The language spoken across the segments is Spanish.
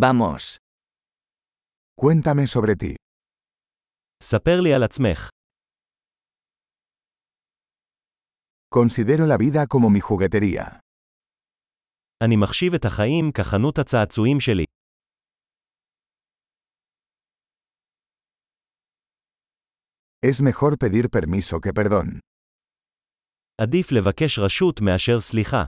Vamos. Cuéntame sobre ti. ספר לי על עצמך. Considero la vida como mi juguetería. אני מחשיב את החיים כחנות הצעצועים שלי. Es mejor pedir permiso que perdón. עדיף לבקש רשות מאשר סליחה.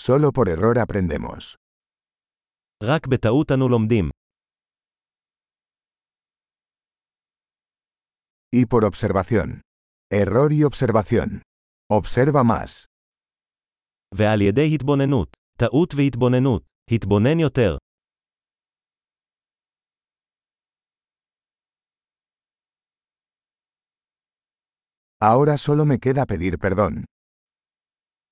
Solo por error aprendemos. רק בטעות אנו לומדים. Y por observación. Error y observación. Observa más. ועל ידי התבוננות. טעות והתבוננות. התבונן יותר. Ahora solo me queda pedir perdón.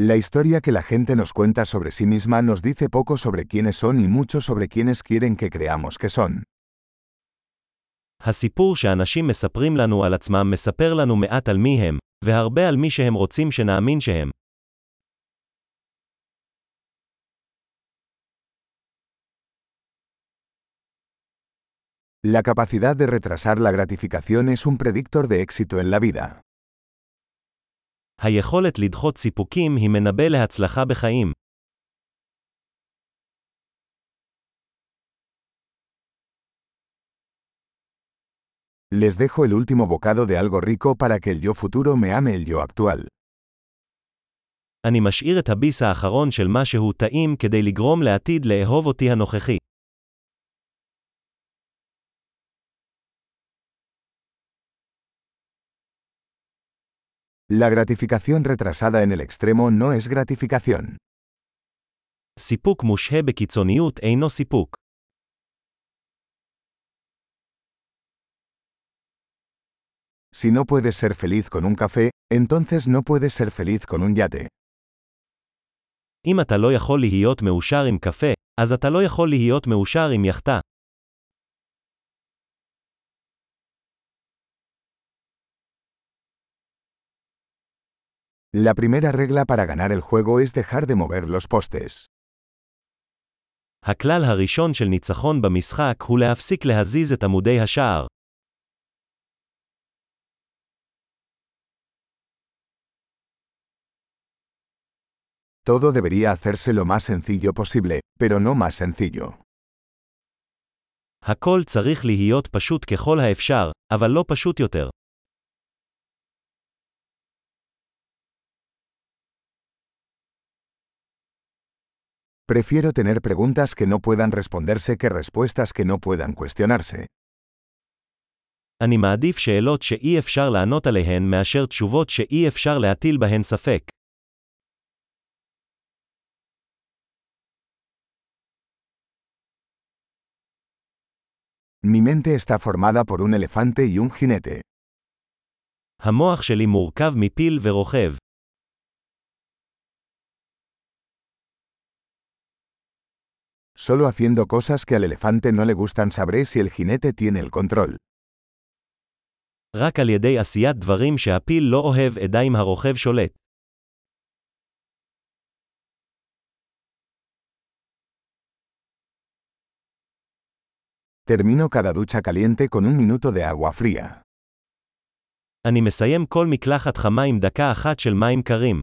La historia que la gente nos cuenta sobre sí misma nos dice poco sobre quiénes son y mucho sobre quiénes quieren que creamos que son. הסיפור שאנשים מספרים לנו על עצמם מספר לנו מעט על מי הם, והרבה על מי שהם רוצים שנאמין שהם. La capacidad de retrasar la gratificación es un predictor de éxito en la vida. היכולת לדחות סיפוקים היא מנבא להצלחה בחיים. Les dejo el último bocado de algo rico para que el yo futuro me ame el yo actual. אני משאיר את הביס האחרון של משהו טעים כדי לגרום לעתיד לאהוב אותי הנוכחי. La gratificación retrasada en el extremo no es gratificación. סיפוק מושהה בקיצוניות אינו סיפוק. Si no puedes ser feliz con un café, entonces no puedes ser feliz con un yate. אם אתה לא יכול להיות מאושר עם קפה, אז אתה לא יכול להיות מאושר עם יאכטה. La primera regla para ganar el juego es dejar de mover los postes. הכלל הראשון של ניצחון במשחק הוא להפסיק להזיז את עמודי השער. Todo debería hacerse lo más sencillo posible, pero no más sencillo. הכל צריך להיות פשוט ככל האפשר, אבל לא פשוט יותר. Prefiero tener preguntas que no puedan responderse que respuestas que no puedan cuestionarse. אני מעדיף שאלות שאי אפשר לענות עליהן מאשר תשובות שאי אפשר להטיל בהן ספק. Mi mente está formada por un elefante y un jinete. המוח שלי מורכב מפיל ורוכב. Solo haciendo cosas que al elefante no le gustan sabré si el jinete tiene el control. רק על ידי עשיית דברים שהפיל לא אוהב אדע אם הרוכב שולט. Termino cada ducha caliente con un minuto de agua fría. אני מסיים כל מקלחת חמה עם דקה אחת של מים קרים.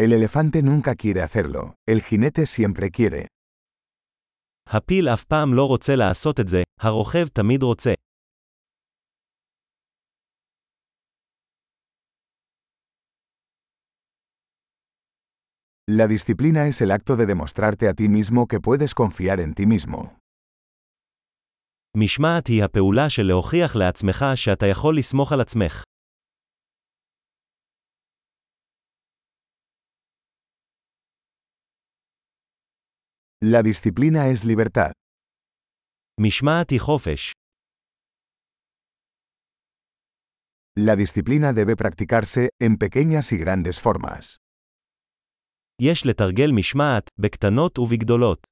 El elefante nunca quiere hacerlo, el jinete siempre quiere. הפיל אף פעם לא רוצה לעשות את זה, הרוכב תמיד רוצה. La disciplina es el acto de demostrarte a ti mismo que puedes confiar en ti mismo. משמעת היא הפעולה של להוכיח לעצמך שאתה יכול לסמוך על עצמך. La disciplina es libertad. משמעת היא חופש. La disciplina debe practicarse en pequeñas y grandes formas. יש לתרגל משמעת, בקטנות ובגדולות.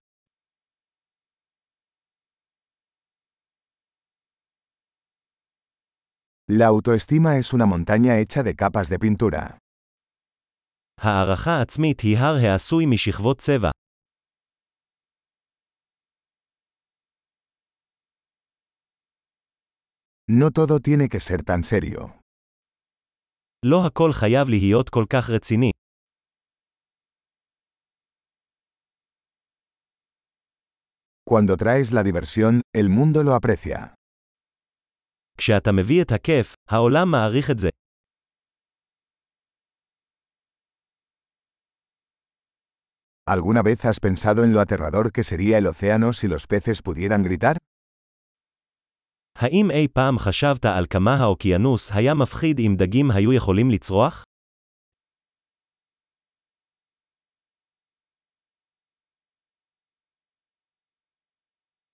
La autoestima es una montaña hecha de capas de pintura. הערכה עצמית היא הר העשוי משכבות צבע. No todo tiene que ser tan serio. לא הכל חייב להיות כל כך רציני. Cuando traes la diversión, el mundo lo aprecia. כשאתה מביא את הכיף, העולם מעריך את זה. ¿Alguna vez has pensado en lo aterrador que sería el océano si los peces pudieran gritar? האם אי פעם חשבת על כמה האוקיינוס היה מפחיד אם דגים היו יכולים לצרוח?